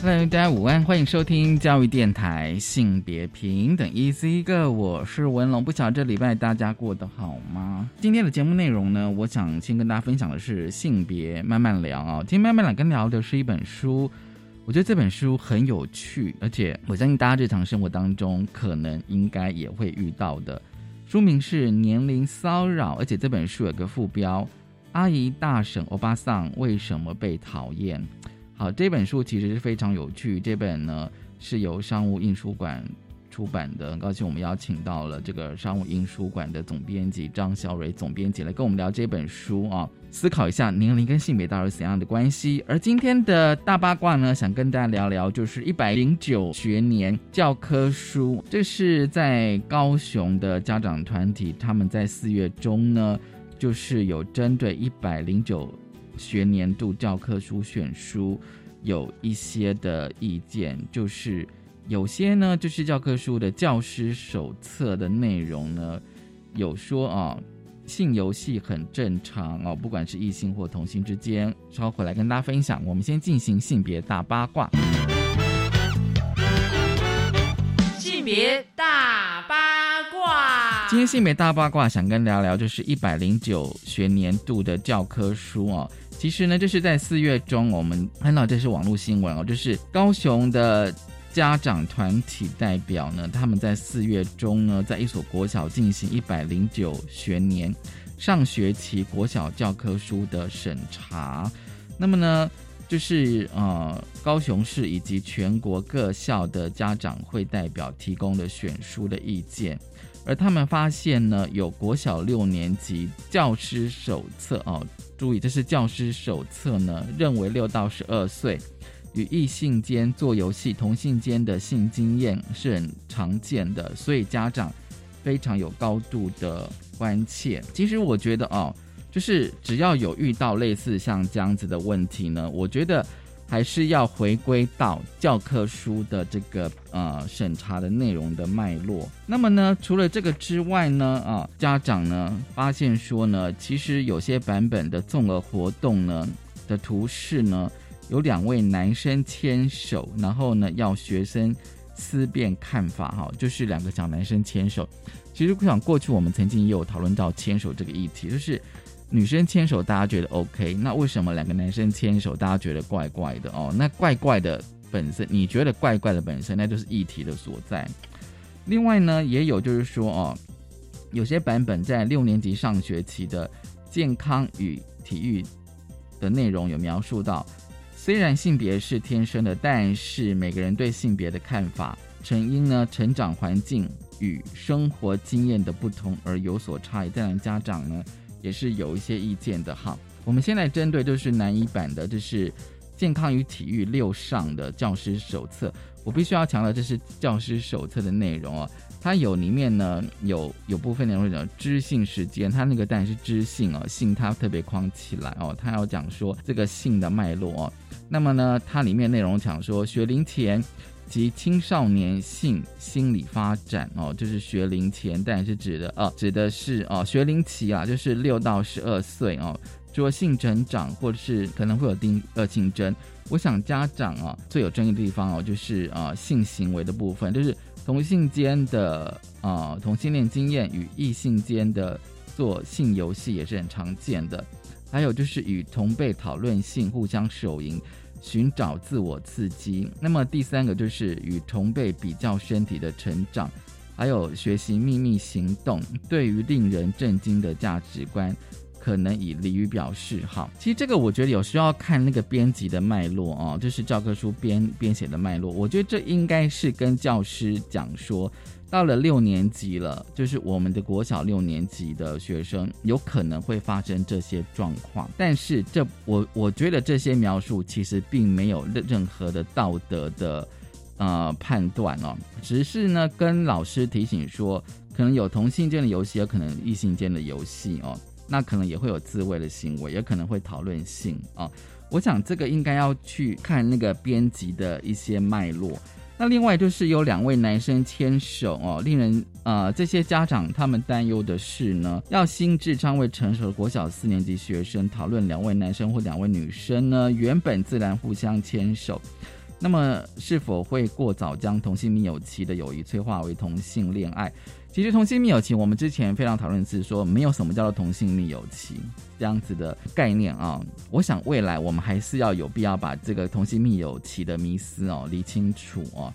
Hello，大家午安，欢迎收听教育电台性别平等 Easy Go，我是文龙。不晓得这礼拜大家过得好吗？今天的节目内容呢，我想先跟大家分享的是性别慢慢聊啊。今天慢慢聊跟聊的是一本书，我觉得这本书很有趣，而且我相信大家日常生活当中可能应该也会遇到的。书名是《年龄骚扰》，而且这本书有个副标：阿姨、大婶、欧巴桑为什么被讨厌？好，这本书其实是非常有趣。这本呢是由商务印书馆出版的，很高兴我们邀请到了这个商务印书馆的总编辑张小蕊总编辑来跟我们聊这本书啊，思考一下年龄跟性别到底怎样的关系。而今天的大八卦呢，想跟大家聊聊就是一百零九学年教科书，这是在高雄的家长团体，他们在四月中呢，就是有针对一百零九。学年度教科书选书有一些的意见，就是有些呢，就是教科书的教师手册的内容呢，有说啊，性游戏很正常哦，不管是异性或同性之间。稍后回来跟大家分享。我们先进行性别大八卦。性别大八卦。今天性别大八卦想跟聊聊，就是一百零九学年度的教科书哦。其实呢，这是在四月中，我们看到这是网络新闻哦，就是高雄的家长团体代表呢，他们在四月中呢，在一所国小进行一百零九学年上学期国小教科书的审查。那么呢，就是呃，高雄市以及全国各校的家长会代表提供的选书的意见。而他们发现呢，有国小六年级教师手册哦，注意这是教师手册呢，认为六到十二岁与异性间做游戏、同性间的性经验是很常见的，所以家长非常有高度的关切。其实我觉得哦，就是只要有遇到类似像这样子的问题呢，我觉得。还是要回归到教科书的这个呃审查的内容的脉络。那么呢，除了这个之外呢，啊，家长呢发现说呢，其实有些版本的综合活动呢的图示呢，有两位男生牵手，然后呢要学生思辨看法，哈，就是两个小男生牵手。其实我想过去我们曾经也有讨论到牵手这个议题，就是。女生牵手，大家觉得 OK，那为什么两个男生牵手，大家觉得怪怪的哦？那怪怪的本身，你觉得怪怪的本身，那就是议题的所在。另外呢，也有就是说哦，有些版本在六年级上学期的健康与体育的内容有描述到，虽然性别是天生的，但是每个人对性别的看法，成因呢成长环境与生活经验的不同而有所差异。当然，家长呢。也是有一些意见的哈。我们现在针对就是南一版的，就是健康与体育六上的教师手册。我必须要强调，这是教师手册的内容哦。它有里面呢有有部分内容讲知性时间，它那个当然是知性哦，性它特别框起来哦。它要讲说这个性的脉络哦。那么呢，它里面内容讲说学龄前。及青少年性心理发展哦，就是学龄前，但是指的哦，指的是哦学龄期啊，就是六到十二岁哦，说性成长或者是可能会有定恶性征。我想家长啊最有争议的地方哦，就是啊性行为的部分，就是同性间的啊同性恋经验与异性间的做性游戏也是很常见的，还有就是与同辈讨论性，互相手淫。寻找自我刺激，那么第三个就是与同辈比较身体的成长，还有学习秘密行动。对于令人震惊的价值观，可能以俚语表示。哈，其实这个我觉得有需要看那个编辑的脉络哦，就是教科书编编写的脉络。我觉得这应该是跟教师讲说。到了六年级了，就是我们的国小六年级的学生有可能会发生这些状况，但是这我我觉得这些描述其实并没有任任何的道德的呃判断哦，只是呢跟老师提醒说，可能有同性间的游戏，有可能异性间的游戏哦，那可能也会有自慰的行为，也可能会讨论性啊。我想这个应该要去看那个编辑的一些脉络。那另外就是有两位男生牵手哦，令人呃这些家长他们担忧的是呢，要心智尚未成熟的国小四年级学生讨论两位男生或两位女生呢，原本自然互相牵手，那么是否会过早将同性密友期的友谊催化为同性恋爱？其实同性密友期，我们之前非常讨论是说，没有什么叫做同性密友期这样子的概念啊。我想未来我们还是要有必要把这个同性密友期的迷思哦理清楚哦。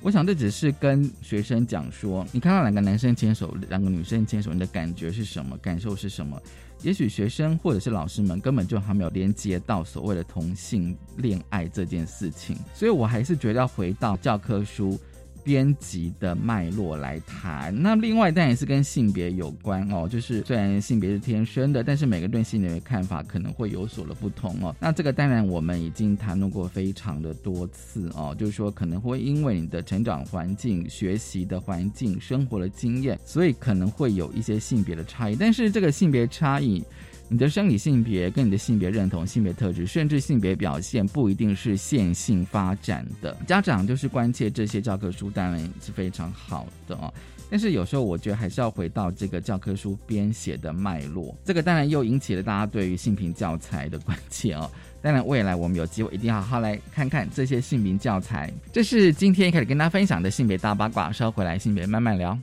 我想这只是跟学生讲说，你看到两个男生牵手，两个女生牵手，你的感觉是什么？感受是什么？也许学生或者是老师们根本就还没有连接到所谓的同性恋爱这件事情，所以我还是觉得要回到教科书。编辑的脉络来谈，那另外当然是跟性别有关哦，就是虽然性别是天生的，但是每个对性的看法可能会有所的不同哦。那这个当然我们已经谈论过非常的多次哦，就是说可能会因为你的成长环境、学习的环境、生活的经验，所以可能会有一些性别的差异，但是这个性别差异。你的生理性别跟你的性别认同、性别特质，甚至性别表现，不一定是线性发展的。家长就是关切这些教科书，当然是非常好的哦。但是有时候我觉得还是要回到这个教科书编写的脉络。这个当然又引起了大家对于性平教材的关切哦。当然未来我们有机会一定要好好来看看这些性平教材。这是今天开始跟大家分享的性别大八卦，稍回来性别慢慢聊。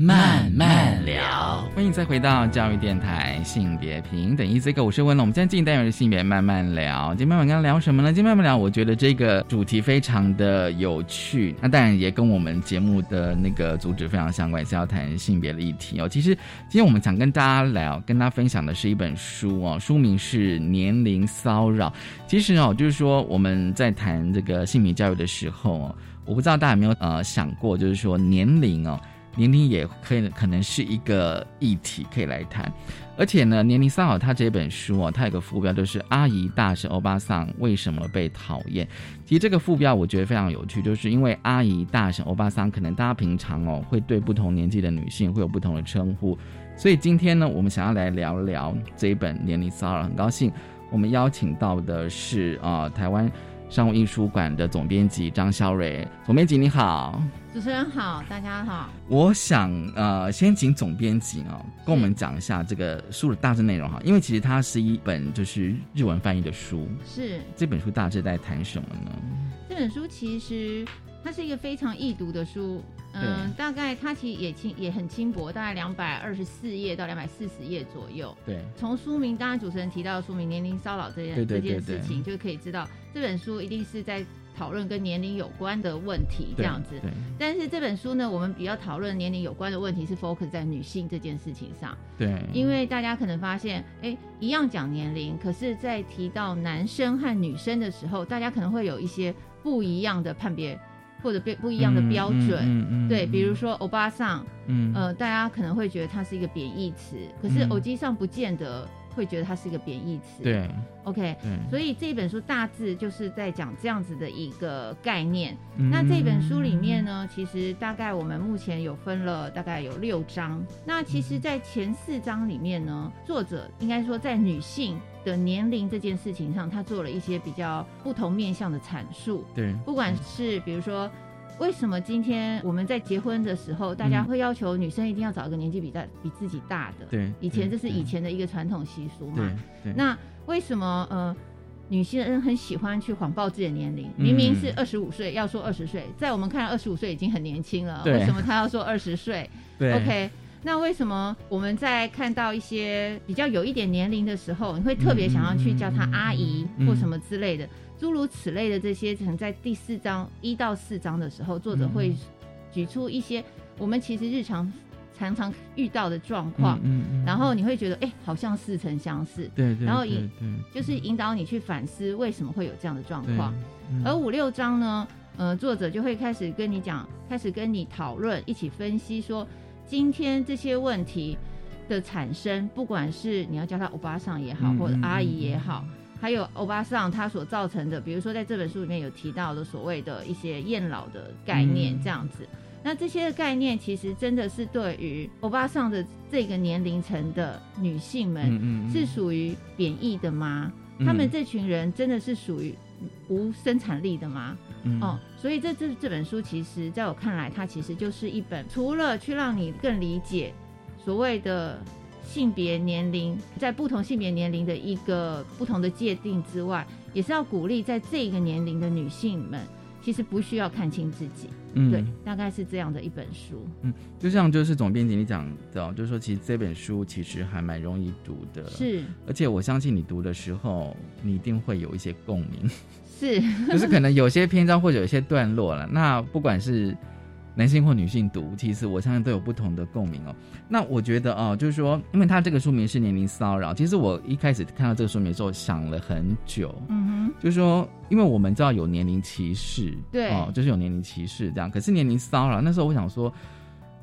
慢慢聊。欢迎再回到教育电台性别平等一这个我是温龙，我们现在进单元的性别慢慢聊。今天慢慢跟聊什么呢？今天慢慢聊，我觉得这个主题非常的有趣，那当然也跟我们节目的那个主旨非常相关，是要谈性别的议题哦。其实今天我们想跟大家聊，跟大家分享的是一本书哦，书名是《年龄骚扰》。其实哦，就是说我们在谈这个性别教育的时候哦，我不知道大家有没有呃想过，就是说年龄哦。年龄也可以可能是一个议题可以来谈，而且呢，年龄骚扰它这本书哦，它有个副标就是“阿姨、大婶、欧巴桑为什么被讨厌”。其实这个副标我觉得非常有趣，就是因为阿姨、大婶、欧巴桑可能大家平常哦会对不同年纪的女性会有不同的称呼，所以今天呢，我们想要来聊聊这一本年龄骚扰。很高兴我们邀请到的是啊，台湾商务印书馆的总编辑张肖蕊，总编辑你好。主持人好，大家好。我想呃，先请总编辑哦，跟我们讲一下这个书的大致内容哈，因为其实它是一本就是日文翻译的书。是这本书大致在谈什么呢？这本书其实它是一个非常易读的书，嗯，大概它其实也轻也很轻薄，大概两百二十四页到两百四十页左右。对，从书名，当然主持人提到的书名“年龄骚扰”这件这件事情，就可以知道这本书一定是在。讨论跟年龄有关的问题，这样子。但是这本书呢，我们比较讨论年龄有关的问题是 focus 在女性这件事情上。对。因为大家可能发现，哎，一样讲年龄，可是，在提到男生和女生的时候，大家可能会有一些不一样的判别或者不不一样的标准。嗯嗯。对，比如说欧巴桑，嗯呃，大家可能会觉得它是一个贬义词，可是偶机上不见得。会觉得它是一个贬义词。对，OK，所以这本书大致就是在讲这样子的一个概念。那这本书里面呢，其实大概我们目前有分了大概有六章。那其实，在前四章里面呢，作者应该说在女性的年龄这件事情上，他做了一些比较不同面向的阐述。对，不管是比如说。为什么今天我们在结婚的时候，大家会要求女生一定要找一个年纪比大、比自己大的？对，以前这是以前的一个传统习俗嘛。对。那为什么呃，女性人很喜欢去谎报自己的年龄？明明是二十五岁，要说二十岁，在我们看来二十五岁已经很年轻了。为什么她要说二十岁？对。OK，那为什么我们在看到一些比较有一点年龄的时候，你会特别想要去叫她阿姨或什么之类的？诸如此类的这些，可能在第四章一到四章的时候，作者会举出一些我们其实日常常常遇到的状况，然后你会觉得哎，好像似曾相识，对，然后引就是引导你去反思为什么会有这样的状况。而五六章呢，呃，作者就会开始跟你讲，开始跟你讨论，一起分析说，今天这些问题的产生，不管是你要叫他欧巴桑也好，或者阿姨也好。还有欧巴桑他所造成的，比如说在这本书里面有提到的所谓的一些厌老的概念，这样子。那这些概念其实真的是对于欧巴桑的这个年龄层的女性们是属于贬义的吗？他们这群人真的是属于无生产力的吗？哦，所以这这这本书其实在我看来，它其实就是一本除了去让你更理解所谓的。性别年龄在不同性别年龄的一个不同的界定之外，也是要鼓励在这个年龄的女性们，其实不需要看清自己。嗯，对，大概是这样的一本书。嗯，就像就是总编辑你讲的，就是说其实这本书其实还蛮容易读的。是，而且我相信你读的时候，你一定会有一些共鸣。是，就是可能有些篇章或者有些段落了，那不管是。男性或女性读，其实我相信都有不同的共鸣哦。那我觉得哦，就是说，因为他这个书名是年龄骚扰，其实我一开始看到这个书名的时候想了很久。嗯哼，就是说，因为我们知道有年龄歧视，对，哦，就是有年龄歧视这样。可是年龄骚扰，那时候我想说，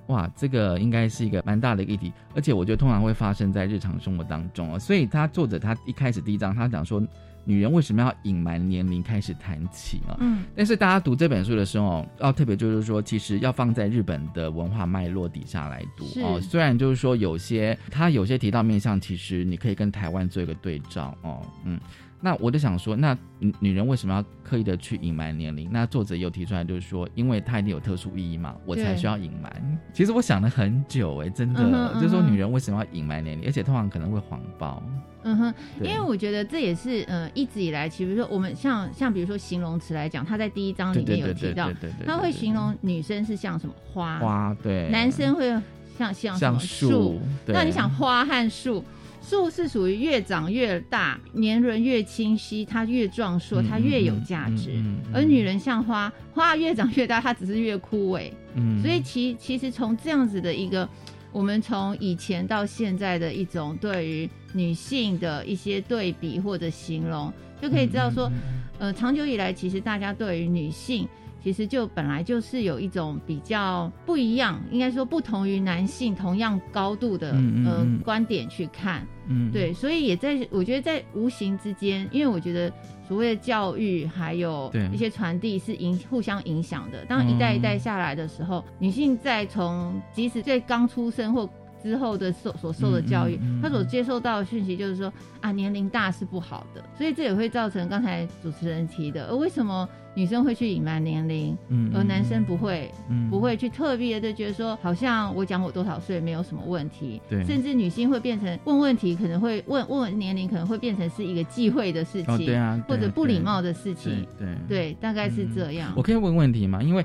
哇，这个应该是一个蛮大的议题，而且我觉得通常会发生在日常生活当中哦。所以他作者他一开始第一章他讲说。女人为什么要隐瞒年龄开始谈起啊？嗯，但是大家读这本书的时候，要特别就是说，其实要放在日本的文化脉络底下来读哦。虽然就是说有些他有些提到面向，其实你可以跟台湾做一个对照哦。嗯，那我就想说，那女人为什么要刻意的去隐瞒年龄？那作者又提出来就是说，因为她一定有特殊意义嘛，我才需要隐瞒。其实我想了很久，哎，真的，就是说女人为什么要隐瞒年龄，而且通常可能会谎报。嗯哼，因对为我觉得这也是呃一直以来，其实说我们像像比如说形容词来讲，他在第一章里面有提到，他会形容女生是像什么花，花，对，男生会像像什像么树，那你想花和树，树是属于越长越大，年轮越清晰，它越壮硕，嗯它越有价值。嗯嗯嗯。而女人像花，花越长越大，它只是越枯萎。嗯。所以其其实从这样子的一个，我们从以前到现在的一种对于女性的一些对比或者形容，就可以知道说，嗯呃，长久以来其实大家对于女性。其实就本来就是有一种比较不一样，应该说不同于男性同样高度的嗯嗯呃嗯观点去看，嗯对，所以也在我觉得在无形之间，因为我觉得所谓的教育还有对一些传递是影互相影响的。当一代一代下来的时候，女性在从即使在刚出生或之后的受所受的教育，嗯嗯嗯她所接受到的讯息就是说啊，年龄大是不好的，所以这也会造成刚才主持人提的，而为什么女生会去隐瞒年龄，嗯而男生不会？嗯不会去特别的觉得说，好像我讲我多少岁没有什么问题，对甚至女性会变成问问题，可能会问问年龄，可能会变成是一个忌讳的事情，哦对啊，或者不礼貌的的事情，对对对，大概是这样。我可以问问题吗？因为，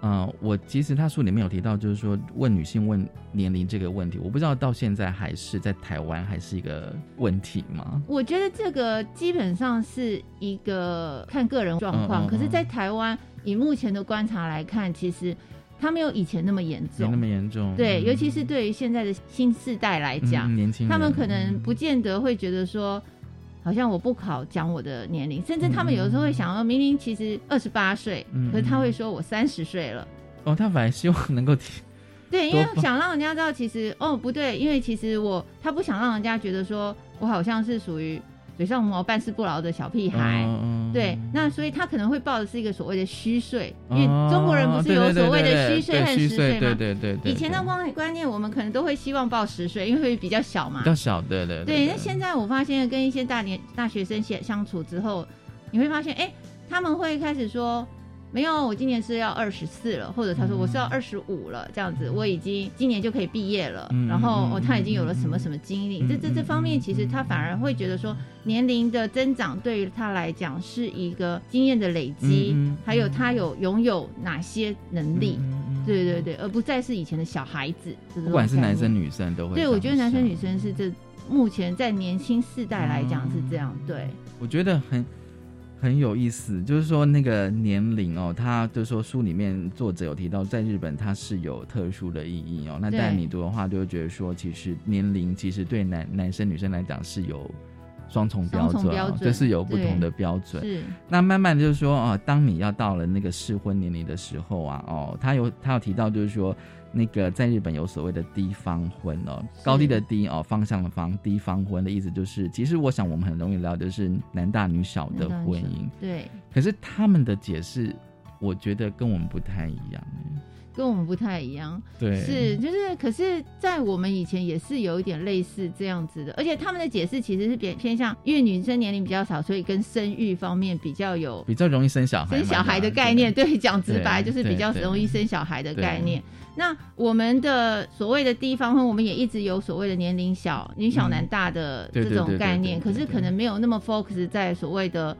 呃，我其实他书里面有提到，就是说问女性问年龄这个问题，我不知道到现在还是在台湾还是一个问题吗？我觉得这个基本上是一个看个人状况，嗯嗯嗯可是，在台湾以目前的观察来看，其实它没有以前那么严没那。么严重。对，嗯尤其是对于现在的新世代来讲，他们可能不见得会觉得说，好像我不考讲我的年龄，甚至他们有时候会想说，明明其实二十八岁，嗯可是他会说我三十岁了。哦，他反而希望能够提，对，因为想让人家知道，其实哦不对，因为其实我他不想让人家觉得说我好像是属于嘴上无毛办事不牢的小屁孩。嗯对，那所以他可能会报的是一个所谓的虚岁，因哦为中国人不是有所谓的虚岁和实岁吗？对对对，以前的观观念，我们可能都会希望报实岁，因为会比较小嘛比。较小，对对对，那现在我发现跟一些大年大学生相相处之后，你会发现，哎，他们会开始说，没有，我今年是要二十四了，或者他说我是要二十五了，这样子，我已经今年就可以毕业了，嗯然后嗯哦，他已经有了什么什么经历，嗯这这这方面，其实他反而会觉得说，年龄的增长对于他来讲是一个经验的累积，还有他有拥有哪些能力。对对对，而不再是以前的小孩子。不管是男生女生都会这对，我觉得男生女生是这目前在年轻世代来讲是这样。对，我觉得很很有意思，就是说那个年龄哦，他就说书里面作者有提到，在日本它是有特殊的意义哦。那对但你读的话，就会觉得说，其实年龄其实对男男生女生来讲是有双重标准、哦，重标准就是有不同的标准。是那慢慢就是说哦，当你要到了那个适婚年龄的时候啊，哦，他有他有提到就是说，那个在日本有所谓的低方婚哦，高低的低哦，方向的方，低方婚的意思就是，其实我想我们很容易聊的是男大女小的婚姻，对，可是他们的解释，我觉得跟我们不太一样。跟我们不太一样。对，是，就是，可是，在我们以前也是有一点类似这样子的，而且他们的解释其实是偏偏向，因为女生年龄比较少，所以跟生育方面比较有比较容易生小孩，生小孩的概念，对，讲直白就是比较容易生小孩的概念。那我们的所谓的地方婚，我们也一直有所谓的年龄小、女小男大的这种概念，可是可能没有那么 focus 在所谓的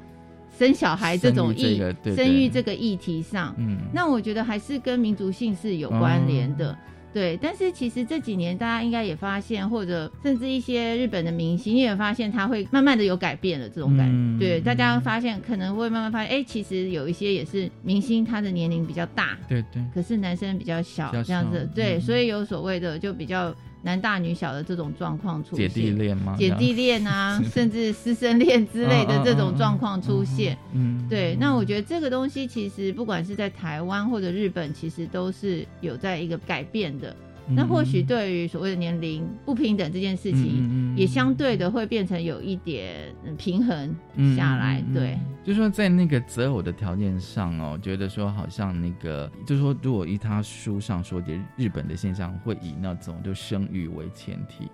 生小孩这种议生育这个议题上。嗯，那我觉得还是跟民族性是有关联的。对，但是其实这几年大家应该也发现，或者甚至一些日本的明星也发现，他会慢慢的有改变了这种感觉。嗯对，大家发现可能会慢慢发现，哎、其实有一些也是明星，他的年龄比较大，对对，可是男生比较小，这样子。对，嗯所以有所谓的就比较男大女小的这种状况出现姐。弟恋吗？姐弟恋啊，甚至师生恋之类的这种状况出现。嗯，对，那我觉得这个东西其实不管是在台湾或者日本，其实都是有在一个改变的。嗯那或许对于所谓的年龄不平等这件事情，情也相对的会变成有一点嗯平衡下来。对，，就说在那个择偶的条件上哦，觉得说好像那个，就是说如果依他书上说的日本的现象，会以那种就生育为前提。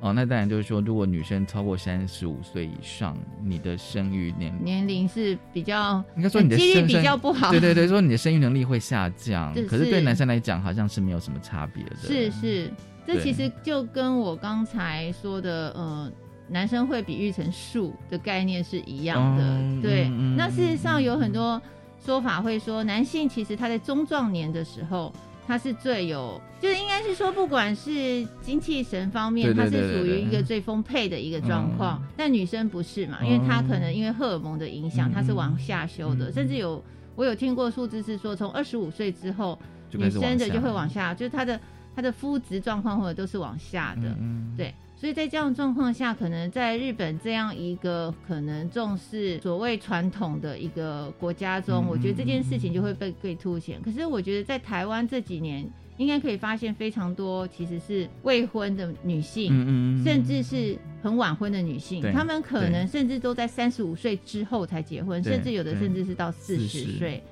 哦，那当然就是说，如果女生超过三十五岁以上，你的生育年年龄是比较应该说你的几率比较不好。对对对，说你的生育能力会下降是，可是对男生来讲好像是没有什么差别的。是是，这其实就跟我刚才说的，呃，男生会比喻成树的概念是一样的。对，那事实上有很多说法会说，男性其实他在中壮年的时候。他是最有，就是应该是说，不管是精气神方面，他是属于一个最丰沛的一个状况。但女生不是嘛？因为她可能因为荷尔蒙的影响，她是往下修的。甚至有我有听过数字是说，从二十五岁之后，女生的就会往下，就是她的她的肤质状况或者都是往下的。对，所以在这样状况下，可能在日本这样一个可能重视所谓传统的一个国家中，我觉得这件事情就会被被凸显。可是我觉得在台湾这几年，应该可以发现非常多其实是未婚的女性，甚至是很晚婚的女性，她们可能甚至都在三十五岁之后才结婚，甚至有的甚至是到四十岁。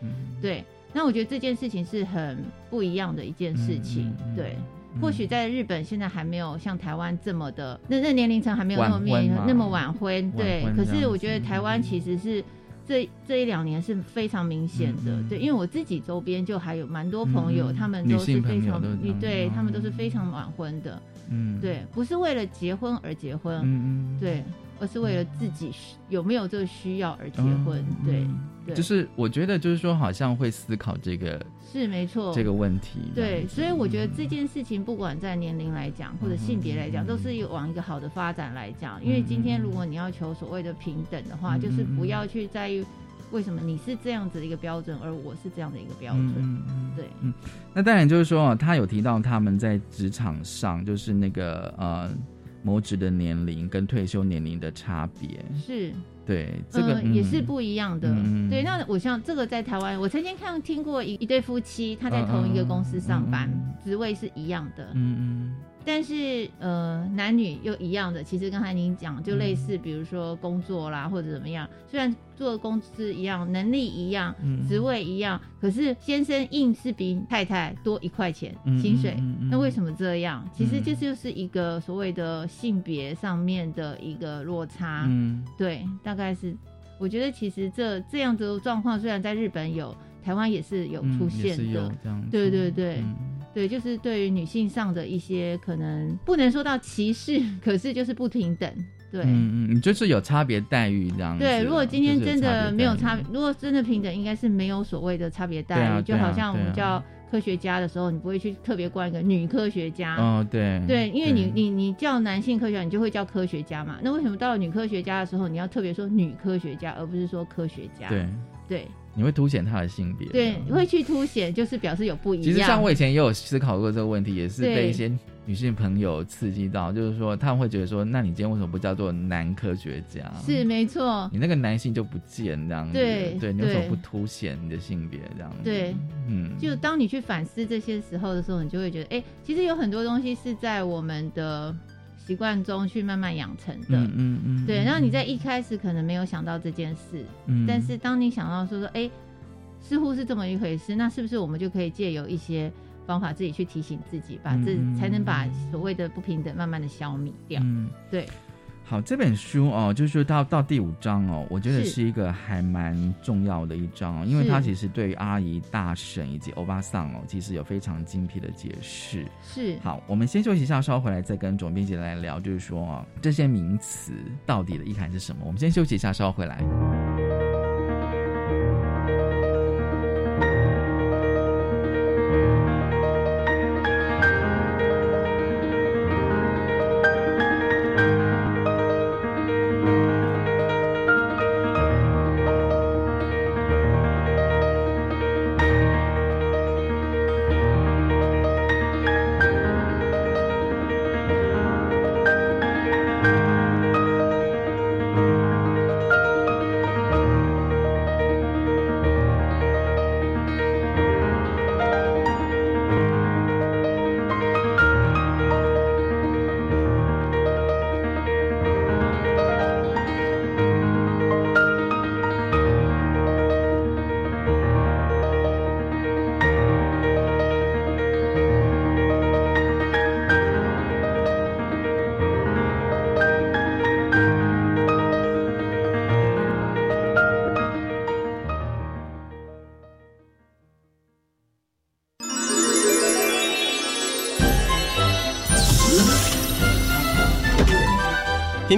对，那我觉得这件事情是很不一样的一件事情。对。或许在日本现在还没有像台湾这么的，那那年龄层还没有那么面那么晚婚，对。可是我觉得台湾其实是这这一两年是非常明显的，对，因为我自己周边就还有蛮多朋友，他们都是非常，对他们都是非常晚婚的，嗯，对，不是为了结婚而结婚，嗯嗯，对。而是为了自己有没有这个需要而结婚，对，就是我觉得就是说好像会思考这个是没错。这个问题，对，所以我觉得这件事情不管在年龄来讲或者性别来讲，都是往一个好的发展来讲。因为今天如果你要求所谓的平等的话，就是不要去在意为什么你是这样子的一个标准，而我是这样的一个标准，对，嗯，那当然就是说他有提到他们在职场上就是那个呃。谋职的年龄跟退休年龄的差别是，对，这个也是不一样的。对，那我像这个在台湾，我曾经看听过一一对夫妻，他在同一个公司上班，职位是一样的。嗯嗯。但是呃，男女又一样的，其实刚才您讲就类似，比如说工作啦或者怎么样，虽然做的工资一样，能力一样，职位一样，可是先生硬是比太太多一块钱薪水，那为什么这样？其实这就是一个所谓的性别上面的一个落差。嗯，对，大概是我觉得其实这这样子的状况，虽然在日本有，台湾也是有出现的，对对对。对，就是对于女性上的一些可能不能说到歧视，可是就是不平等。对，嗯嗯，就是有差别待遇这样。对，如果今天真的没有差，如果真的平等，应该是没有所谓的差别待遇。就好像我们叫科学家的时候，你不会去特别冠一个女科学家。哦，对。对，因为你你你叫男性科学家，你就会叫科学家嘛。那为什么到了女科学家的时候，你要特别说女科学家，而不是说科学家？对对。你会凸显他的性别，对，会去凸显，就是表示有不一样。其实像我以前也有思考过这个问题，也是被一些女性朋友刺激到，就是说他们会觉得说，那你今天为什么不叫做男科学家？是没错，你那个男性就不见这样子，对，对，你为什么不凸显你的性别这样子？对，嗯，就当你去反思这些时候的时候，你就会觉得，哎，其实有很多东西是在我们的。习惯中去慢慢养成的，嗯嗯，对。然后你在一开始可能没有想到这件事，嗯，但是当你想到说说，哎，似乎是这么一回事，那是不是我们就可以借由一些方法自己去提醒自己，把这才能把所谓的不平等慢慢的消弭掉？嗯，对。好，这本书哦，就是到到第五章哦，我觉得是一个还蛮重要的一章哦，因为它其实对于阿姨、大婶以及欧巴桑哦，其实有非常精辟的解释。是，好，我们先休息一下，稍后回来再跟总编辑来聊，就是说哦，这些名词到底的意涵是什么？我们先休息一下，稍后回来。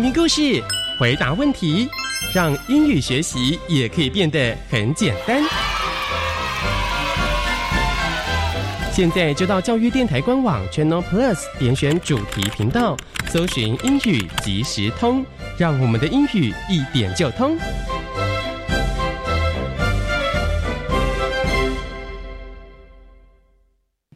听故事，回答问题，让英语学习也可以变得很简单。现在就到教育电台官网 Channel Plus 点选主题频道，搜寻英语即时通，让我们的英语一点就通。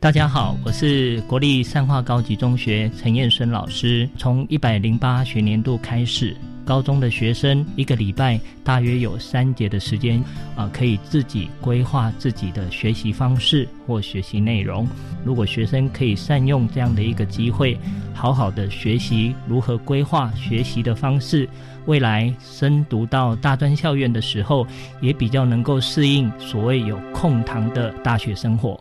大家好，我是国立善化高级中学陈彦孙老师。从一百零八学年度开始，高中的学生一个礼拜大约有三节的时间，啊，可以自己规划自己的学习方式或学习内容。如果学生可以善用这样的一个机会，好好的学习如何规划学习的方式，未来升读到大专校院的时候，也比较能够适应所谓有空堂的大学生活。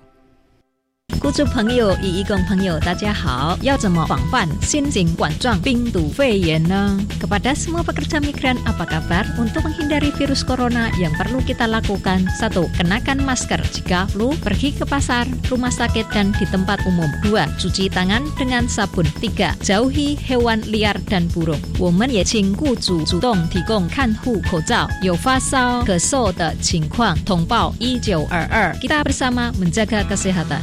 雇主朋友与义工朋友，大家好！要怎么防范新型冠状病毒肺炎呢？Kepada semua pekerja migran, apa kabar? Untuk menghindari virus corona, yang perlu kita lakukan satu, kenakan masker jika flu, pergi ke pasar, rumah sakit dan di tempat umum. Dua, cuci tangan dengan sabun. Tiga, jauhi hewan liar dan burung. 我们也请雇主主动提供看护口罩。有发烧、咳嗽的情况，通报一九二二。Kita bersama menjaga kesehatan.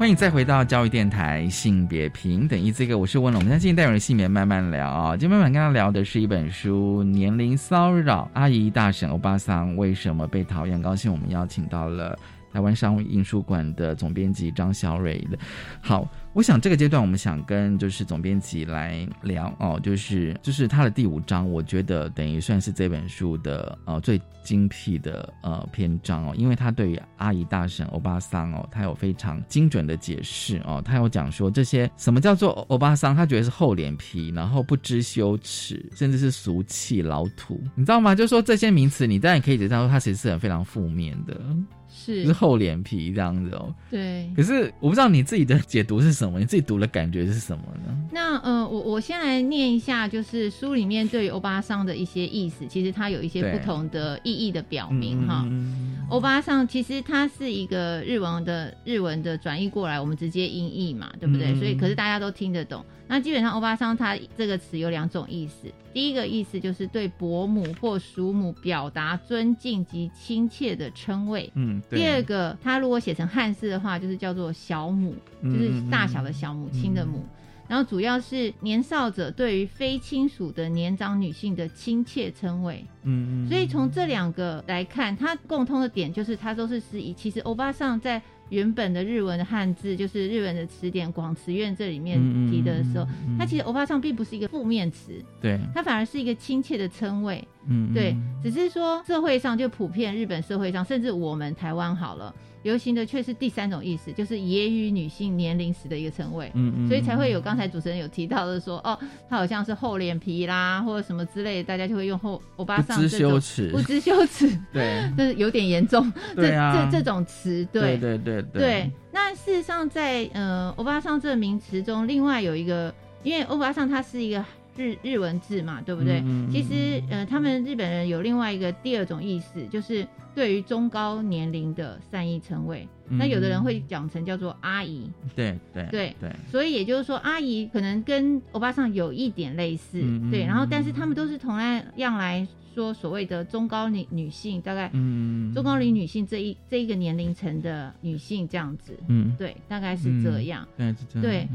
欢迎再回到教育电台性别平等一这个，我是温龙。我们现在进代表性别慢慢聊啊，今天慢慢跟他聊的是一本书《年龄骚扰：阿姨、大婶、欧巴桑为什么被讨厌》。高兴我们邀请到了台湾商务印书馆的总编辑张小蕊的。好，我想这个阶段我们想跟就是总编辑来聊哦，就是就是他的第五章，我觉得等于算是这本书的呃最精辟的呃篇章哦，因为他对于阿姨、大婶、欧巴桑哦，他有非常精准的解释哦，他有讲说这些什么叫做欧巴桑，他觉得是厚脸皮，然后不知羞耻，甚至是俗气、老土，你知道吗？就是说这些名词，你当然可以知道说它其实是很非常负面的。是是厚脸皮这样子哦。对。可是我不知道你自己的解读是什么，你自己读的感觉是什么呢？那呃，我我先来念一下，就是书里面对于欧巴桑的一些意思，其实它有一些不同的意义的表明哈。欧巴桑其实它是一个日文的日文的转译过来，我们直接音译嘛，对不对？所以可是大家都听得懂。那基本上欧巴桑它这个词有两种意思，第一个意思就是对伯母或叔母表达尊敬及亲切的称谓。嗯，第二个，它如果写成汉字的话，就是叫做小母，就是大小的小母亲的母。然后主要是年少者对于非亲属的年长女性的亲切称谓。嗯嗯。所以从这两个来看，它共通的点就是它都是是以其实欧巴桑在。原本的日文的汉字就是日文的词典广词苑这里面提的时候，它其实欧巴桑并不是一个负面词，对，它反而是一个亲切的称谓，嗯，对，只是说社会上就普遍日本社会上，甚至我们台湾好了，流行的却是第三种意思，就是揶揄女性年龄时的一个称谓，嗯嗯，所以才会有刚才主持人有提到的说，哦，他好像是厚脸皮啦，或者什么之类，大家就会用后欧巴桑不知羞耻，不知羞耻，对，就是有点严重，对啊，这这种词，对。对对对。那事实上，在呃欧巴桑这个名词中，另外有一个，因为欧巴桑它是一个日日文字嘛，对不对？其实呃，他们日本人有另外一个第二种意思，就是对于中高年龄的善意称谓。那有的人会讲成叫做阿姨，对对对对。所以也就是说，阿姨可能跟欧巴桑有一点类似，对。然后，但是他们都是同样样来。说所谓的中高龄女性，大概嗯，中高龄女性这一这一个年龄层的女性这样子，嗯，对，大概是这样，对，对。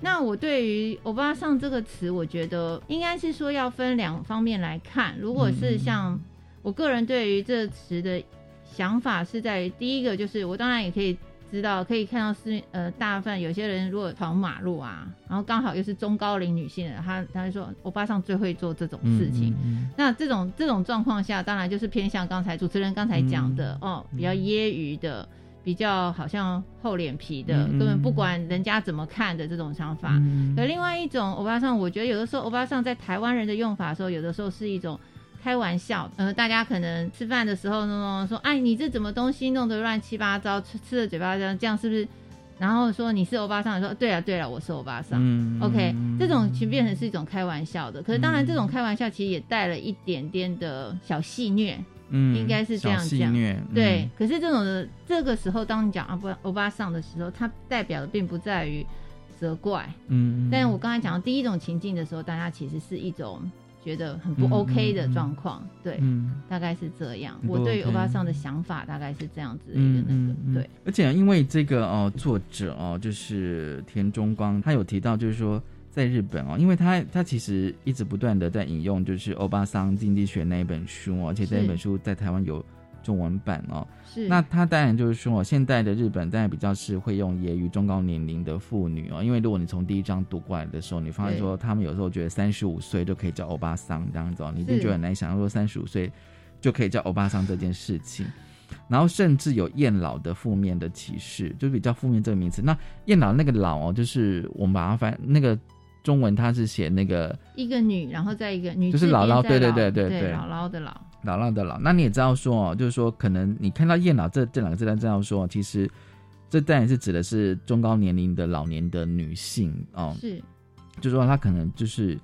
那我对于“欧巴桑”这个词，我觉得应该是说要分两方面来看。如果是像我个人对于这词的想法，是在第一个，就是我当然也可以知道，可以看到是呃，大部分有些人如果跑马路啊，然后刚好又是中高龄女性的，她她就说欧巴桑最会做这种事情。嗯那这种这种状况下，当然就是偏向刚才主持人刚才讲的、嗯哦，比较揶揄的，比较好像厚脸皮的，根本不管人家怎么看的这种想法。嗯可另外一种欧巴桑，我觉得有的时候欧巴桑在台湾人的用法的时候，有的时候是一种开玩笑。呃，大家可能吃饭的时候呢说，哎，你这怎么东西弄得乱七八糟，吃吃的嘴巴这样，这样是不是？然后说你是欧巴桑，说对啊对啊，我是欧巴桑。嗯 OK，这种其实变成是一种开玩笑的。可是当然，这种开玩笑其实也带了一点点的小戏谑。嗯应该是这样讲对，可是这种的这个时候，当你讲啊不欧巴桑的时候，它代表的并不在于责怪，嗯，嗯但我刚才讲到第一种情境的时候，大家其实是一种觉得很不嗯 OK 的状况，对，嗯。大概是这样。不我对于欧巴桑的想法大概是这样子的一嗯个那个，嗯，对，而且因为这个哦，作者哦，就是田中光，他有提到，就是说在日本哦，因为他他其实一直不断的在引用就是欧巴桑经济学那一本书哦，而且这一本书在台湾有中文版哦。是那他当然就是说，现代的日本当然比较是会用揶揄中高年龄的妇女哦，因为如果你从第一章读过来的时候，你发现说他们有时候觉得三十五岁就可以叫欧巴桑这样子哦，你一定是觉得很难想象说三十五岁就可以叫欧巴桑这件事情。然后甚至有厌老的负面的歧视，就是比较负面这个名词。那厌老那个老哦，就是我们把它翻那个中文，它是写那个一个女，然后再一个女，就是姥姥对对对对对对姥姥的姥，姥姥的姥。那你也知道说哦，就是说可能你看到厌老这这两个字，但这样说，其实这当然是指的是中高年龄的老年的女性哦，是就是说她可能就是。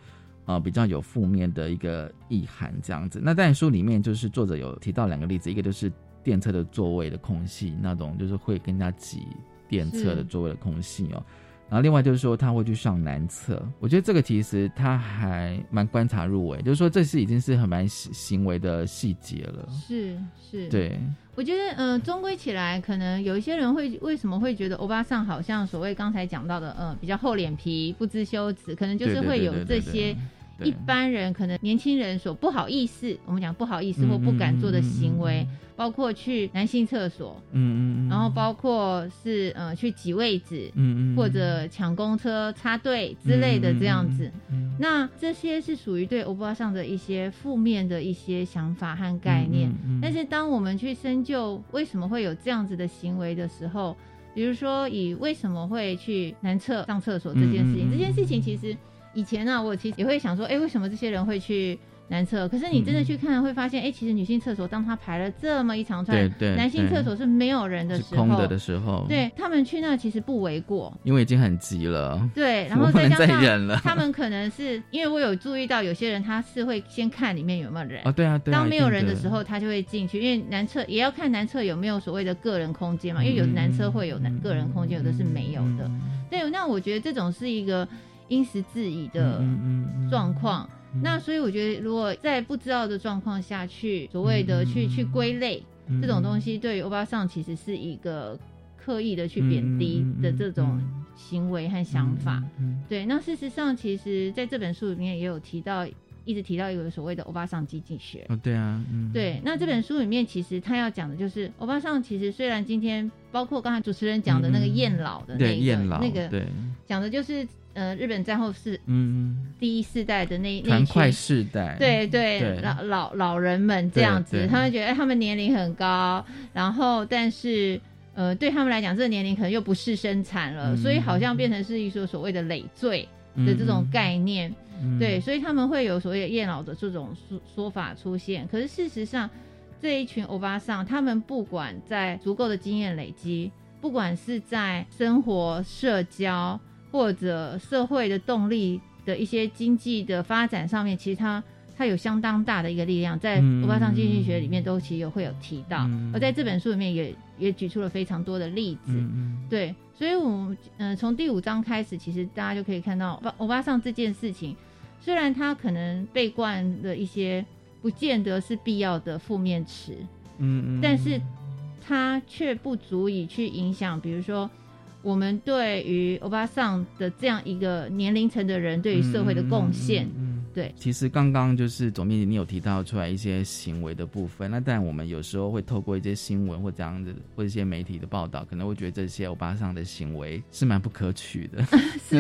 呃，比较有负面的一个意涵这样子。那在书里面，就是作者有提到两个例子，一个就是电车的座位的空隙，那种就是会跟人家挤电车的座位的空隙哦。然后另外就是说他会去上男厕，我觉得这个其实他还蛮观察入微，就是说这是已经是很蛮行行为的细节了。是是，对，我觉得，呃，终归起来，可能有一些人会为什么会觉得欧巴桑好像所谓刚才讲到的，呃，比较厚脸皮、不知羞耻，可能就是会有这些对一般人可能年轻人所不好意思，我们讲不好意思嗯或不敢做的行为，嗯包括去男性厕所，嗯然后包括是呃去挤位置，嗯嗯，或者抢公车插队之类的这样子。嗯，那这些是属于对欧巴上的一些负面的一些想法和概念。但是当我们去深究为什么会有这样子的行为的时候，比如说以为什么会去男厕上厕所这件事情，这件事情其实以前呢、我其实也会想说，哎、为什么这些人会去？男厕，可是你真的去看，会发现，哎、其实女性厕所当他排了这么一长串，对对男性厕所是没有人的时候，空的的时候，，对他们去那其实不为过，因为已经很急了，对，然后 再再加上他们可能是因为我有注意到有些人他是会先看里面有没有人。哦，对啊，对啊，当没有人的时候，他就会进去，因为男厕也要看男厕有没有所谓的个人空间嘛，嗯因为有的男厕会有男个人空间，有的是没有的。对，那我觉得这种是一个因时制宜的嗯状况。那所以我觉得，如果在不知道的状况下去所谓的去去归类嗯这种东西，对于欧巴桑其实是一个刻意的去贬低的这种行为和想法。对，那事实上，其实在这本书里面也有提到，一直提到一个所谓的欧巴桑经济学。哦，对啊，嗯，对，那这本书里面其实他要讲的就是欧巴桑，其实虽然今天包括刚才主持人讲的那个厌老的那那个，对，讲的就是呃日本战后是嗯第一世代的那嗯，那一块世代，对对对老老老人们这样子他们觉得哎他们年龄很高，然后但是。呃，对他们来讲，这个年龄可能又不是生产了，嗯所以好像变成是一说所谓的累赘的这种概念。嗯对，所以他们会有所谓的厌老的这种说说法出现。可是事实上，这一群欧巴桑，他们不管在足够的经验累积，不管是在生活、社交或者社会的动力的一些经济的发展上面，其实它它有相当大的一个力量，在嗯欧巴桑经济学里面都其实有会有提到，嗯。而在这本书里面也也举出了非常多的例子。对，所以我们嗯、呃从第五章开始，其实大家就可以看到欧巴桑这件事情，虽然他可能被冠了一些不见得是必要的负面词，嗯嗯，但是它却不足以去影响，比如说我们对于欧巴桑的这样一个年龄层的人对于社会的贡献。嗯对，其实刚刚就是总编辑你有提到出来一些行为的部分，那但我们有时候会透过一些新闻或这样子，或一些媒体的报道，可能会觉得这些欧巴桑的行为是蛮不可取的，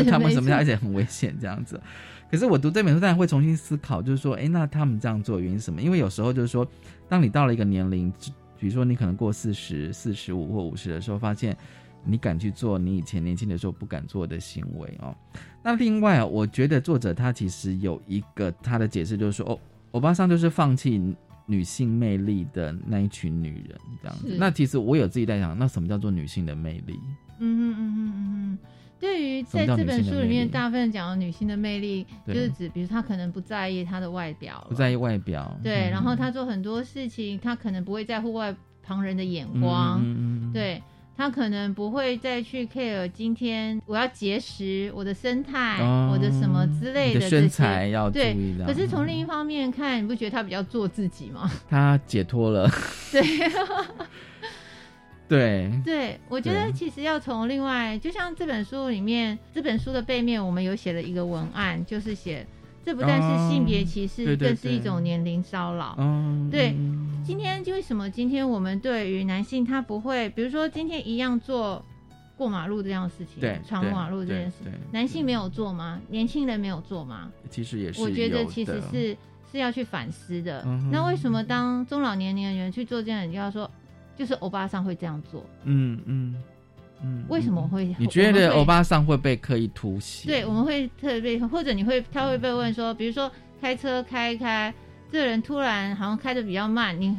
他们什么样而且很危险这样子。可是我读这本书，当然会重新思考，就是说，哎，那他们这样做原因是什么？因为有时候就是说，当你到了一个年龄，比如说你可能过四十四十五或五十的时候，发现你敢去做你以前年轻的时候不敢做的行为哦。那另外啊，我觉得作者他其实有一个他的解释，就是说，哦，欧巴桑就是放弃女性魅力的那一群女人这样子。那其实我有自己在想，那什么叫做女性的魅力？嗯嗯嗯嗯嗯嗯。对于在这本书里面，大部分讲的女性的魅力，就是指，比如她可能不在意她的外表，不在意外表，对，然后她做很多事情，她可能不会在乎外旁人的眼光，嗯对，她可能不会再去 care 今天我要节食，我的生态，我的什么之类的身材要注意的。可是从另一方面看，你不觉得他比较做自己吗？他解脱了，对。对对，我觉得其实要从另外，就像这本书里面，这本书的背面我们有写了一个文案，就是写这不但是性别歧视，更是一种年龄骚扰。嗯对，今天为什么今天我们对于男性他不会，比如说今天一样做过马路这样的事情，对闯马路这件事，男性没有做吗？年轻人没有做吗？其实也是，我觉得其实是是要去反思的。那为什么当中老年年人去做这样，你就要说？就是欧巴桑会这样做，嗯嗯嗯，为什么会？你觉得欧巴桑会被刻意突袭？对，我们会特别，或者你会他会被问说，比如说开车开开，这个人突然好像开的比较慢，你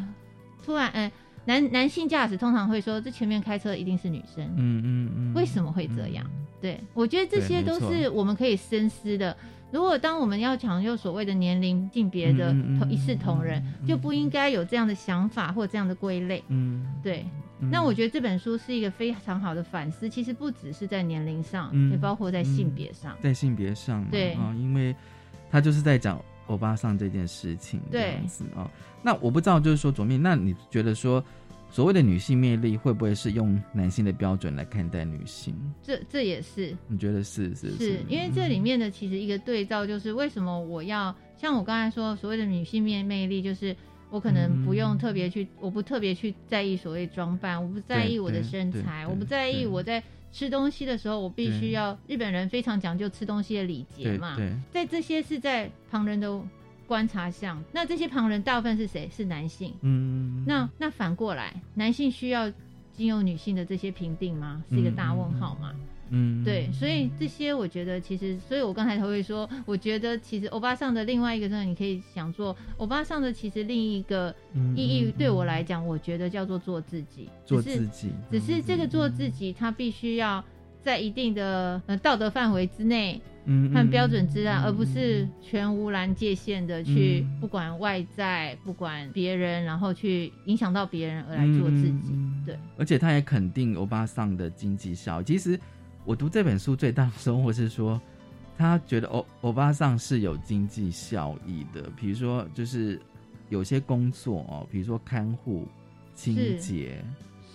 突然嗯，男男性驾驶通常会说，这前面开车一定是女生，嗯嗯嗯，为什么会这样？对我觉得这些都是我们可以深思的。如果当我们要讲究所谓的年龄性别的同一视同仁，就不应该有这样的想法或这样的归类。嗯，对。那我觉得这本书是一个非常好的反思，其实不只是在年龄上，也包括在性别上。在性别上，对啊，因为他就是在讲欧巴桑这件事情这样子啊。那我不知道，就是说左面，那你觉得说？所谓的女性魅力，会不会是用男性的标准来看待女性？这这也是？你觉得是是？是因为这里面的其实一个对照，就是为什么我要像我刚才说，所谓的女性面魅力，就是我可能不用特别去，我不特别去在意所谓装扮，我不在意我的身材，我不在意我在吃东西的时候，我必须要日本人非常讲究吃东西的礼节嘛，在这些是在旁人的。观察下，那这些旁人大部分是谁？是男性。嗯，那那反过来，男性需要经由女性的这些评定吗？是一个大问号嘛？嗯，对，所以这些我觉得其实，所以我刚才才会说，我觉得其实欧巴上的另外一个呢，你可以想做欧巴上的，其实另一个意义对我来讲，我觉得叫做做自己，做自己，只是这个做自己，他必须要在一定的呃道德范围之内。和标准之外，而不是全无拦界限的去不管外在、不管别人，然后去影响到别人而来做自己。对，而且他也肯定欧巴桑的经济效益。其实我读这本书最大的收获是说，他觉得欧欧巴桑是有经济效益的。比如说，就是有些工作哦，比如说看护、清洁，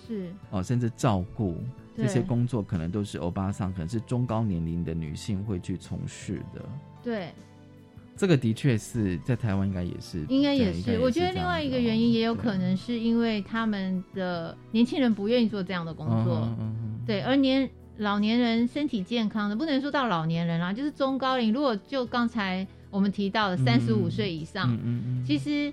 是哦，甚至照顾。这些工作可能都是欧巴桑，可能是中高年龄的女性会去从事的。对，这个的确是在台湾应该也是，应该也是。我觉得另外一个原因也有可能是因为他们的年轻人不愿意做这样的工作，对，而年老年人身体健康的，不能说到老年人啦，就是中高龄。如果就刚才我们提到的三十五岁以上，其实。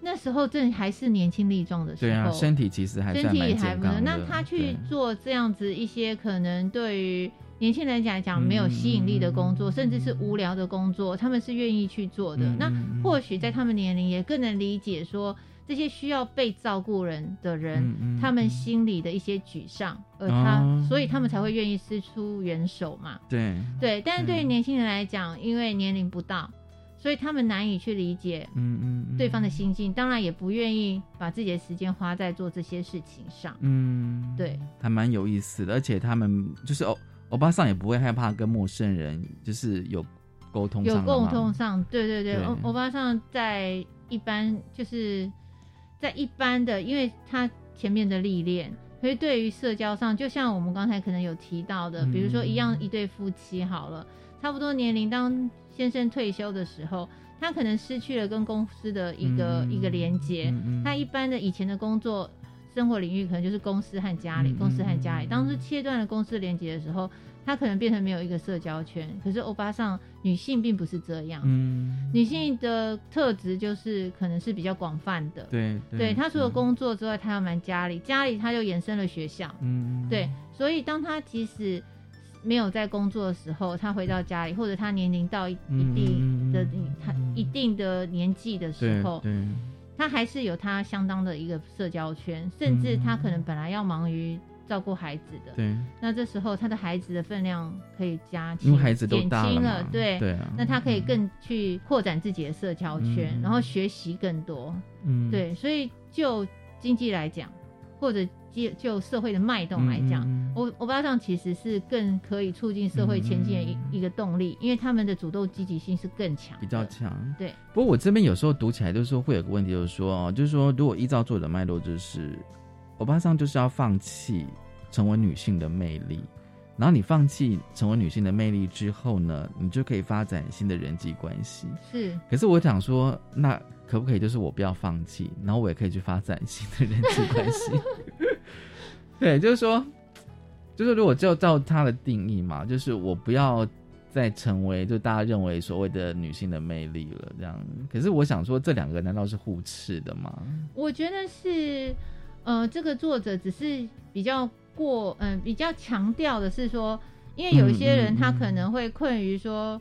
那时候正还是年轻力壮的时候，对啊，身体其实还身体还不能。那他去做这样子一些可能对于年轻人来讲没有吸引力的工作，甚至是无聊的工作，他们是愿意去做的。那或许在他们年龄也更能理解说这些需要被照顾人的人，他们心里的一些沮丧，而他所以他们才会愿意伸出援手嘛。对对，但是对于年轻人来讲，因为年龄不到。所以他们难以去理解，嗯嗯，对方的心境，当然也不愿意把自己的时间花在做这些事情上，嗯，对，还蛮有意思的，而且他们就是欧欧巴桑也不会害怕跟陌生人就是有沟通，有沟通上，对对对，欧欧巴桑在一般就是在一般的，因为他前面的历练，所以对于社交上，就像我们刚才可能有提到的，比如说一样嗯一对夫妻好了，差不多年龄，当先生退休的时候，他可能失去了跟公司的一个、嗯一个连接。嗯嗯他一般的以前的工作生活领域可能就是公司和家里，嗯公司和家里。嗯当时切断了公司连接的时候，他可能变成没有一个社交圈。可是欧巴上女性并不是这样，嗯，女性的特质就是可能是比较广泛的。对对她除了工作之外，她要忙家里，家里她就延伸了学校。嗯，对，所以当她即使没有在工作的时候，她回到家里，或者她年龄到一一定的她一定的年纪的时候，对，她还是有她相当的一个社交圈，甚至她可能本来要忙于照顾孩子的，对，那这时候他的孩子的分量可以加轻，因为孩子都减大了嘛轻了，对对啊那他可以更去扩展自己的社交圈，嗯。然后学习更多，嗯，对，所以就经济来讲，或者就就社会的脉动来讲，我我巴上其实是更可以促进社会前进的一、一个动力，因为他们的主动积极性是更强，比较强。对。不过我这边有时候读起来就是说会有个问题，就是说哦，就是说如果依照作者的脉络，就是欧巴桑就是要放弃成为女性的魅力，然后你放弃成为女性的魅力之后呢，你就可以发展新的人际关系。是可是我想说，那可不可以就是我不要放弃，然后我也可以去发展新的人际关系？对，就是说，就是如果就照他的定义嘛，就是我不要再成为就大家认为所谓的女性的魅力了，这样。可是我想说，这两个难道是互斥的吗？我觉得是，呃，这个作者只是比较过，嗯、比较强调的是说，因为有一些人他可能会困于说，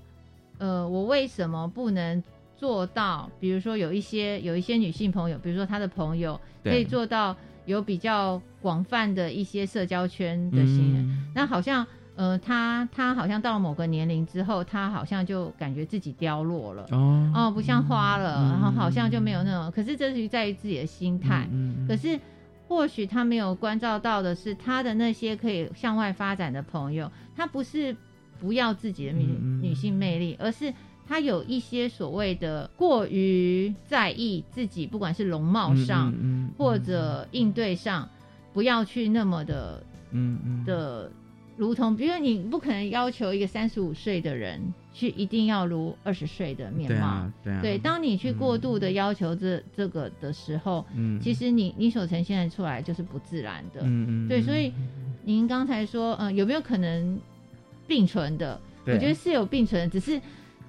呃，我为什么不能做到？比如说有一些有一些女性朋友，比如说她的朋友对可以做到有比较广泛的一些社交圈的行人，嗯那好像。呃，她她好像到了某个年龄之后，她好像就感觉自己凋落了，哦哦，不像花了，嗯然后好像就没有那种。可是这是在于自己的心态。嗯嗯可是或许他没有关照到的是，他的那些可以向外发展的朋友，他不是不要自己的女、女性魅力，而是他有一些所谓的过于在意自己，不管是容貌上、嗯嗯或者应对上，不要去那么的嗯嗯的。如同，比如说你不可能要求一个三十五岁的人去一定要如二十岁的面貌，对啊对啊。对，当你去过度的要求这、这个的时候，嗯。其实你你所呈现的出来就是不自然的，嗯嗯对，所以您刚才说，呃，有没有可能并存的？我觉得是有并存的，只是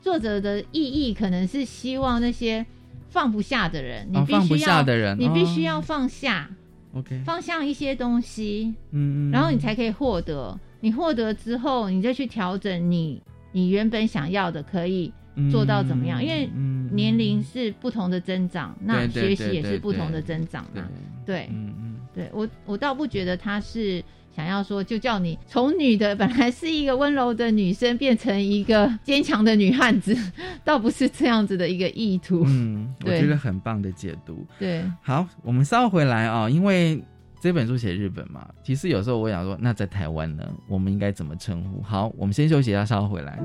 作者的意义可能是希望那些放不下的人，你必须要、哦放不下的人你必须哦。要放下，OK，放下一些东西，嗯嗯，然后你才可以获得。你获得之后，你再去调整你你原本想要的，可以做到怎么样？嗯因为嗯年龄是不同的增长，那学习也是不同的增长嘛。对，嗯嗯，对我我倒不觉得他是想要说，就叫你从女的本来是一个温柔的女生，变成一个坚强的女汉子，倒不是这样子的一个意图。嗯，我觉得很棒的解读。对，好，我们稍后回来啊、因为这本书写日本嘛，其实有时候我想说，那在台湾呢，我们应该怎么称呼？好，我们先休息一下，稍后回来。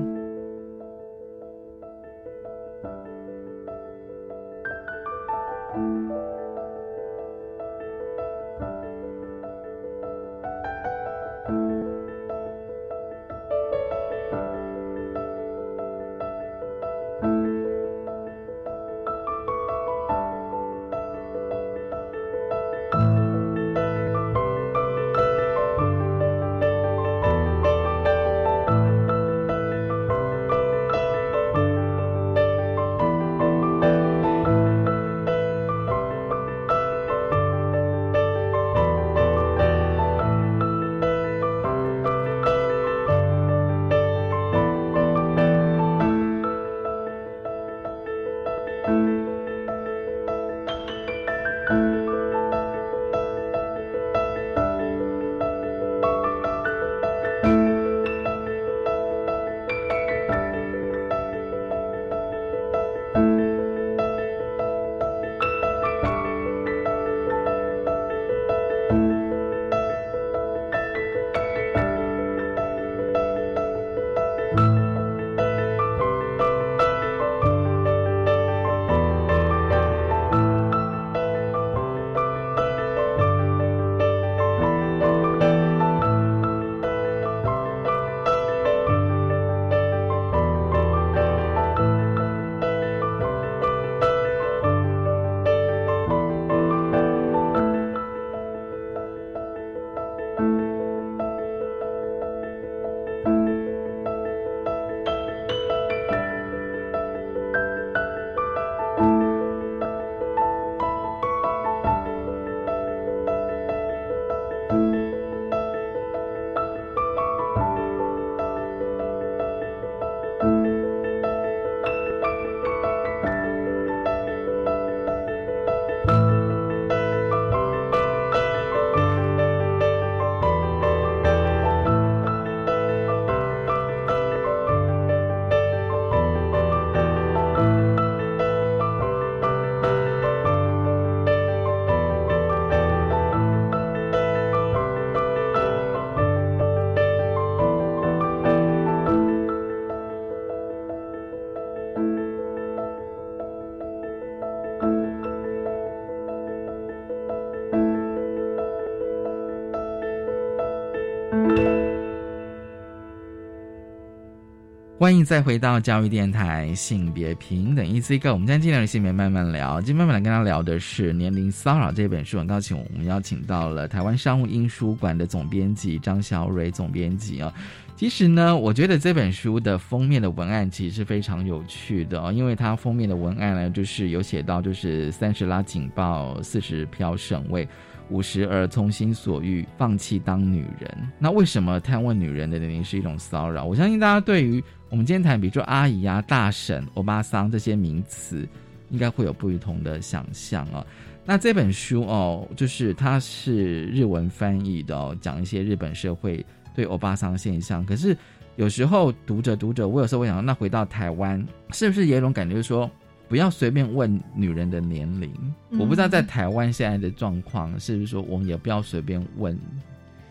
欢迎再回到教育电台性别平等一 C 个，我们今天尽量的性别慢慢聊。今天慢慢来跟大家聊的是《年龄骚扰》这本书，很高兴我们邀请到了台湾商务印书馆的总编辑张小蕊总编辑啊。其实呢，我觉得这本书的封面的文案其实是非常有趣的哦，因为它封面的文案呢，就是有写到就是三十拉警报，四十飘省位。五十而从心所欲，放弃当女人。那为什么探问女人的年龄是一种骚扰？我相信大家对于我们今天谈，比如说阿姨啊、大婶、欧巴桑这些名词，应该会有不同的想象啊。那这本书哦，就是它是日文翻译的哦，讲一些日本社会对欧巴桑现象。可是有时候读着读着，我有时候会想，那回到台湾，是不是也有一种感觉，就是说？不要随便问女人的年龄，我不知道在台湾现在的状况是不是说我们也不要随便问。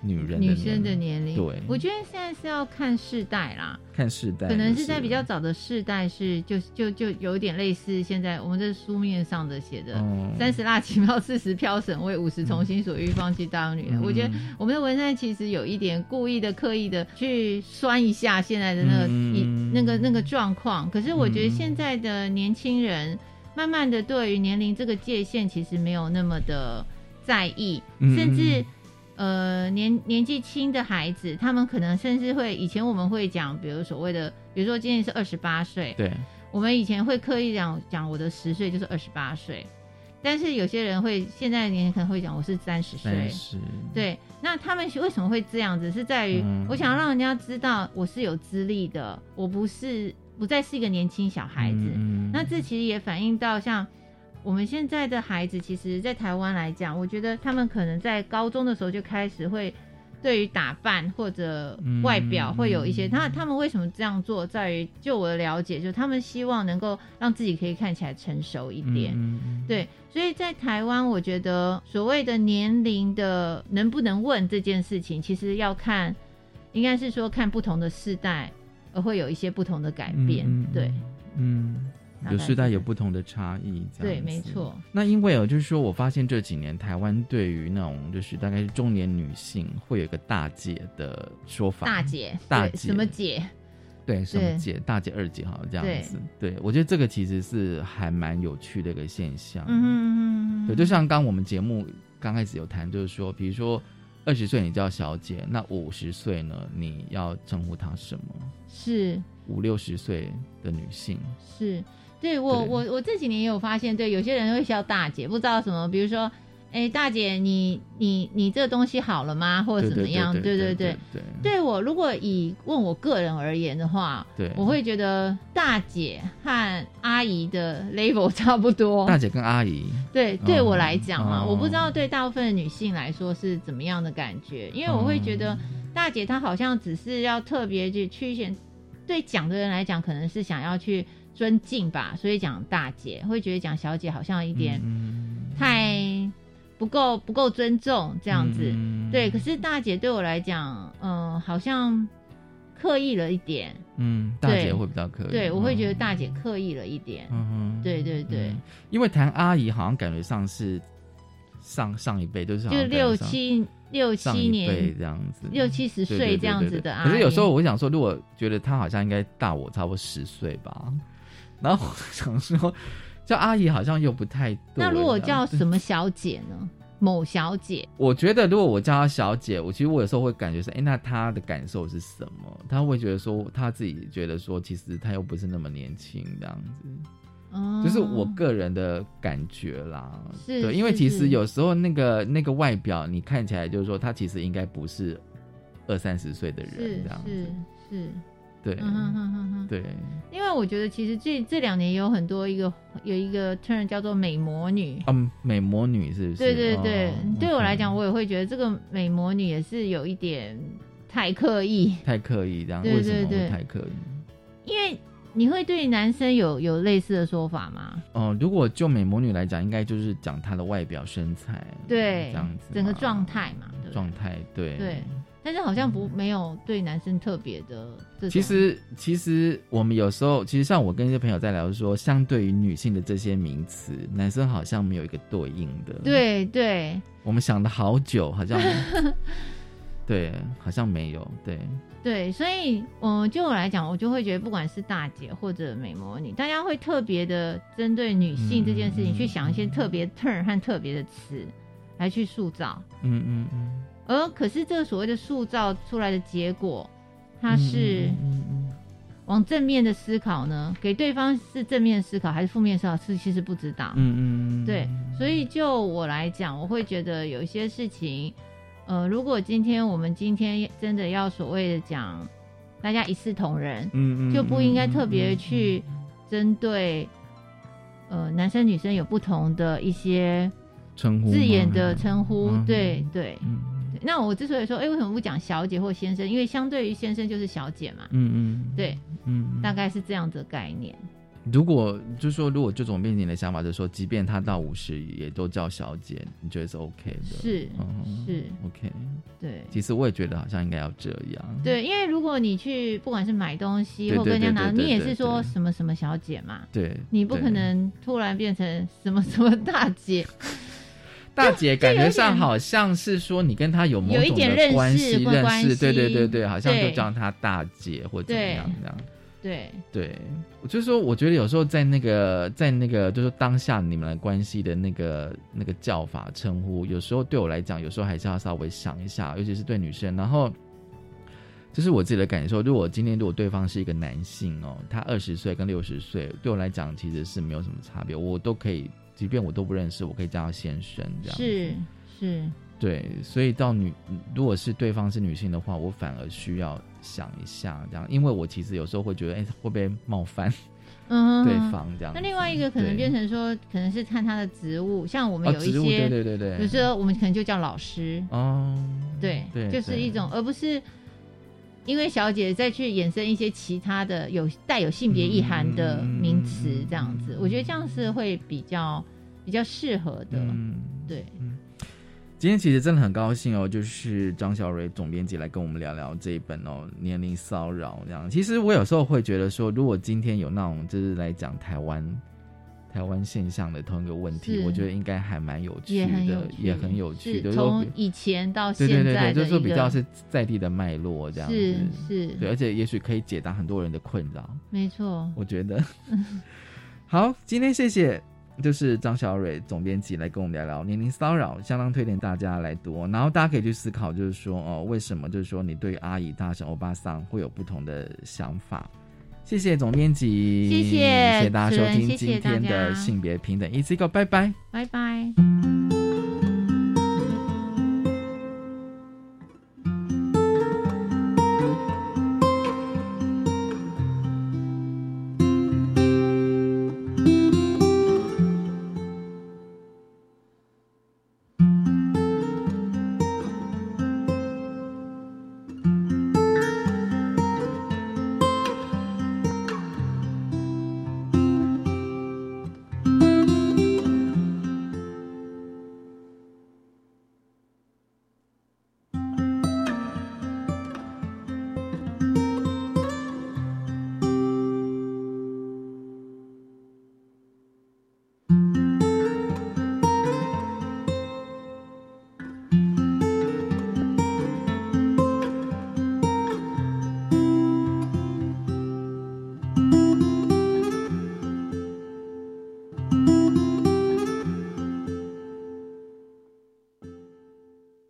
女人女生的年龄，对，我觉得现在是要看世代啦，看世代，可能是。在比较早的世代是就就就有点类似现在我们这书面上的写的三十辣起票四十飘省为五十从心所欲放弃当女人。我觉得我们的文山其实有一点故意的刻意的去酸一下现在的那个一那个那个状况，可是我觉得现在的年轻人慢慢的对于年龄这个界限其实没有那么的在意，甚至。呃，年年纪轻的孩子，他们可能甚至会以前我们会讲，比如所谓的，比如说今年是二十八岁，对，我们以前会刻意讲讲我的十岁就是二十八岁，但是有些人会现在年龄可能会讲我是三十岁，对，那他们为什么会这样子？是在于我想要让人家知道我是有资历的，我不是不再是一个年轻小孩子，那这其实也反映到像。我们现在的孩子，其实，在台湾来讲，我觉得他们可能在高中的时候就开始会对于打扮或者外表会有一些。他他们为什么这样做，在于就我的了解，就是他们希望能够让自己可以看起来成熟一点。对，所以在台湾，我觉得所谓的年龄的能不能问这件事情，其实要看，应该是说看不同的世代，而会有一些不同的改变。对，嗯。有时代有不同的差异，对，没错。那因为哦，就是说我发现这几年台湾对于那种就是大概是中年女性会有一个大姐的说法，大姐，大姐什么姐？对，什么姐？大姐、二姐，好像这样子。对，我觉得这个其实是还蛮有趣的一个现象。嗯嗯嗯。对，就像刚我们节目刚开始有谈，就是说，比如说二十岁你叫小姐，那五十岁呢，你要称呼她什么？是五六十岁的女性是。对我，我我这几年也有发现，对有些人会叫大姐，不知道什么，比如说，哎，大姐，你你你这东西好了吗？或者怎么样？对对对对，对我如果以问我个人而言的话，对，我会觉得大姐和阿姨的 level 差不多。大姐跟阿姨，对，对我来讲嘛，我不知道对大部分的女性来说是怎么样的感觉，因为我会觉得大姐她好像只是要特别去曲线，对讲的人来讲，可能是想要去。尊敬吧，所以讲大姐会觉得讲小姐好像一点太不够不够尊重这样子，对。可是大姐对我来讲，嗯，好像刻意了一点。嗯，大姐会比较刻意。对，我会觉得大姐刻意了一点。嗯哼，对对对。因为谈阿姨好像感觉上是上上一辈都是就六七六七年这样子，六七十岁这样子的阿姨。可是有时候我想说，如果觉得她好像应该大我差不多十岁吧。然后我想说，叫阿姨好像又不太对。那如果叫 什么小姐呢？某小姐？我觉得如果我叫她小姐，我其实我有时候会感觉说，哎，那她的感受是什么？她会觉得说，她自己觉得说，其实她又不是那么年轻这样子。哦，就是我个人的感觉啦。是，对，因为其实有时候那个那个外表，你看起来就是说，她其实应该不是二三十岁的人这样子。是。对，对，因为我觉得其实这这两年有很多一个有一个 turn 叫做美魔女，嗯，美魔女是不是？对对对，对我来讲，我也会觉得这个美魔女也是有一点太刻意，太刻意这样，为什么会太刻意？因为你会对男生有有类似的说法吗？哦，如果就美魔女来讲，应该就是讲她的外表身材，对，这样子，整个状态嘛，状态，对。对。但是好像不没有对男生特别的。其实其实我们有时候其实像我跟一些朋友在聊，说相对于女性的这些名词，男生好像没有一个对应的。对对。我们想了好久，好像。对，好像没有，对，对，所以，嗯，就我来讲，我就会觉得，不管是大姐或者美魔女，大家会特别的针对女性这件事情，去想一些特别 turn 和特别的词来去塑造。嗯嗯嗯。而可是这个所谓的塑造出来的结果，它是往正面的思考呢？给对方是正面思考还是负面思考？是其实不知道。嗯嗯。对，所以就我来讲，我会觉得有一些事情。呃，如果今天我们今天真的要所谓的讲大家一视同仁，嗯嗯，就不应该特别去针对呃男生女生有不同的一些称呼字眼的称呼，对对。那我之所以说，哎，为什么不讲小姐或先生？因为相对于先生就是小姐嘛，嗯嗯，对，嗯，大概是这样的概念。如果就是说，如果就总编辑的想法就是说，即便他到五十也都叫小姐，你觉得是 OK 的？是，是 OK。对，其实我也觉得好像应该要这样。对，因为如果你去不管是买东西或跟人家拿，你也是说什么什么小姐嘛。对，你不可能突然变成什么什么大姐。大姐感觉上 好像是说你跟她有某种的关系，认识，对对对对，好像就叫她大姐或怎么样这样。对对，我就说，我觉得有时候在那个在那个，就是当下你们的关系的那个那个叫法称呼，有时候对我来讲，有时候还是要稍微想一下，尤其是对女生。然后，这是我自己的感受。如果今天如果对方是一个男性哦，他二十岁跟六十岁，对我来讲其实是没有什么差别，我都可以，即便我都不认识，我可以叫他先生这样。是是。对，所以到女，如果是对方是女性的话，我反而需要想一下这样，因为我其实有时候会觉得，哎，会不会冒犯，嗯，对方这样。那另外一个可能变成说，可能是看他的职务，像我们有一些，对对对对，比如说我们可能就叫老师，哦，对，就是一种，而不是因为小姐再去衍生一些其他的有带有性别意涵的名词这样子，我觉得这样是会比较比较适合的，对。今天其实真的很高兴哦，就是张小蕊总编辑来跟我们聊聊这一本哦，年龄骚扰这样。其实我有时候会觉得说，如果今天有那种就是来讲台湾台湾现象的同一个问题，我觉得应该还蛮有趣的，也很有趣的。从以前到现在，对对对，就是说比较是在地的脉络这样子，是是，对，而且也许可以解答很多人的困扰。没错，我觉得 好，今天谢谢。就是张小蕊总编辑来跟我们聊聊年龄骚扰，相当推荐大家来读。然后大家可以去思考，就是说哦，为什么就是说你对阿姨、大婶、欧巴桑会有不同的想法？谢谢总编辑，谢谢谢谢大家收听今天的性别平等，一次一个，拜拜，拜拜。